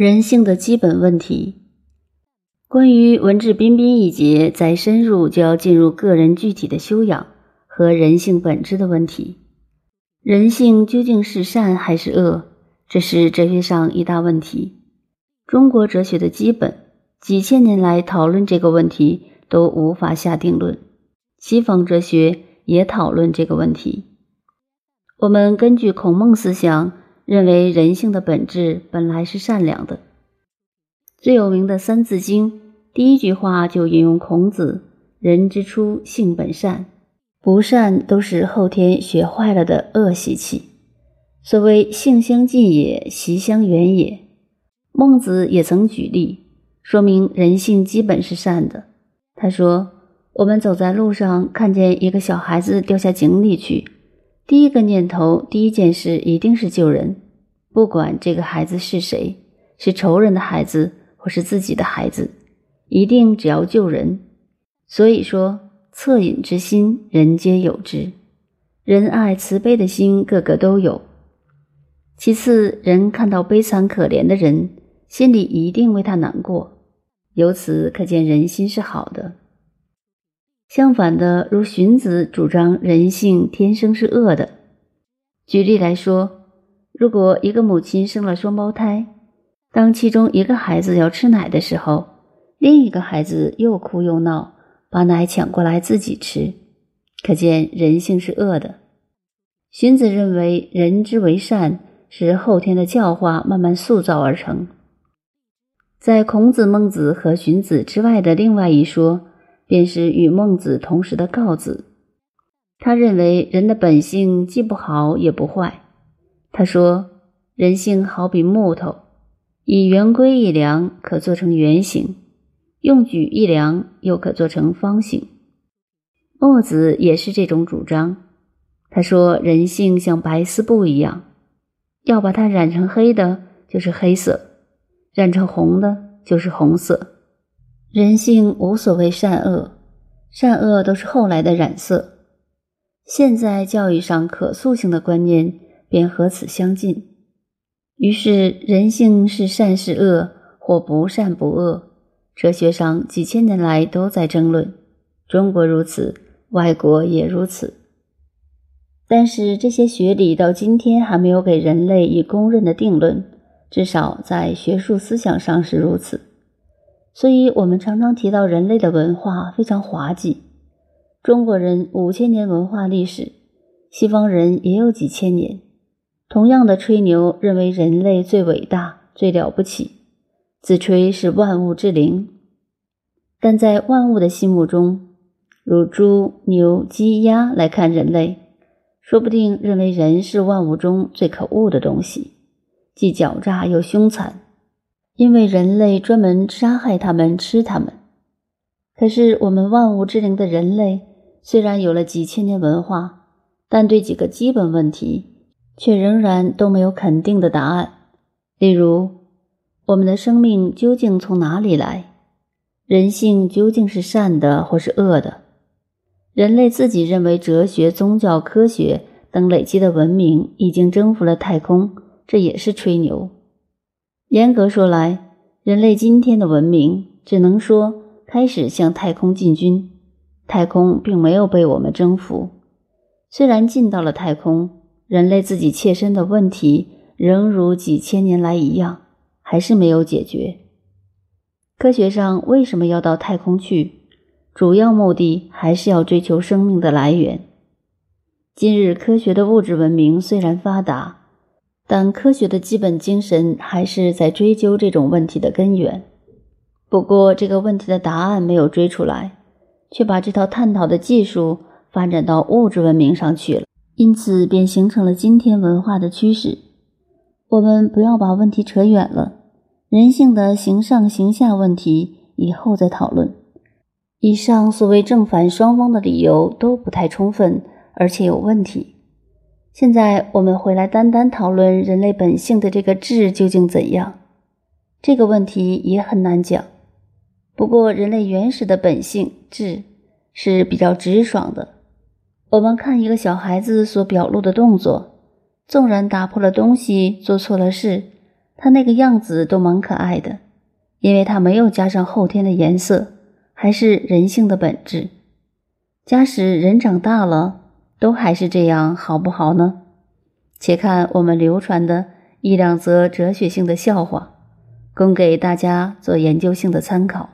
人性的基本问题。关于文质彬彬一节，再深入就要进入个人具体的修养和人性本质的问题。人性究竟是善还是恶？这是哲学上一大问题。中国哲学的基本，几千年来讨论这个问题都无法下定论。西方哲学也讨论这个问题。我们根据孔孟思想。认为人性的本质本来是善良的。最有名的《三字经》第一句话就引用孔子：“人之初，性本善，不善都是后天学坏了的恶习气。所谓性相近也，习相远也。”孟子也曾举例说明人性基本是善的。他说：“我们走在路上，看见一个小孩子掉下井里去。”第一个念头，第一件事一定是救人，不管这个孩子是谁，是仇人的孩子或是自己的孩子，一定只要救人。所以说，恻隐之心，人皆有之；仁爱慈悲的心，个个都有。其次，人看到悲惨可怜的人，心里一定为他难过，由此可见人心是好的。相反的，如荀子主张人性天生是恶的。举例来说，如果一个母亲生了双胞胎，当其中一个孩子要吃奶的时候，另一个孩子又哭又闹，把奶抢过来自己吃，可见人性是恶的。荀子认为，人之为善是后天的教化慢慢塑造而成。在孔子、孟子和荀子之外的另外一说。便是与孟子同时的告子，他认为人的本性既不好也不坏。他说：“人性好比木头，以圆规一量，可做成圆形；用矩一量，又可做成方形。”墨子也是这种主张。他说：“人性像白丝布一样，要把它染成黑的，就是黑色；染成红的，就是红色。”人性无所谓善恶，善恶都是后来的染色。现在教育上可塑性的观念便和此相近。于是人性是善是恶，或不善不恶，哲学上几千年来都在争论。中国如此，外国也如此。但是这些学理到今天还没有给人类以公认的定论，至少在学术思想上是如此。所以，我们常常提到人类的文化非常滑稽。中国人五千年文化历史，西方人也有几千年，同样的吹牛，认为人类最伟大、最了不起，自吹是万物之灵。但在万物的心目中，如猪、牛、鸡、鸭来看人类，说不定认为人是万物中最可恶的东西，既狡诈又凶残。因为人类专门杀害他们，吃他们。可是我们万物之灵的人类，虽然有了几千年文化，但对几个基本问题，却仍然都没有肯定的答案。例如，我们的生命究竟从哪里来？人性究竟是善的或是恶的？人类自己认为，哲学、宗教、科学等累积的文明已经征服了太空，这也是吹牛。严格说来，人类今天的文明只能说开始向太空进军，太空并没有被我们征服。虽然进到了太空，人类自己切身的问题仍如几千年来一样，还是没有解决。科学上为什么要到太空去？主要目的还是要追求生命的来源。今日科学的物质文明虽然发达。但科学的基本精神还是在追究这种问题的根源。不过，这个问题的答案没有追出来，却把这套探讨的技术发展到物质文明上去了，因此便形成了今天文化的趋势。我们不要把问题扯远了，人性的形上形下问题以后再讨论。以上所谓正反双方的理由都不太充分，而且有问题。现在我们回来单单讨论人类本性的这个质究竟怎样？这个问题也很难讲。不过，人类原始的本性质是比较直爽的。我们看一个小孩子所表露的动作，纵然打破了东西，做错了事，他那个样子都蛮可爱的，因为他没有加上后天的颜色，还是人性的本质。假使人长大了，都还是这样，好不好呢？且看我们流传的一两则哲学性的笑话，供给大家做研究性的参考。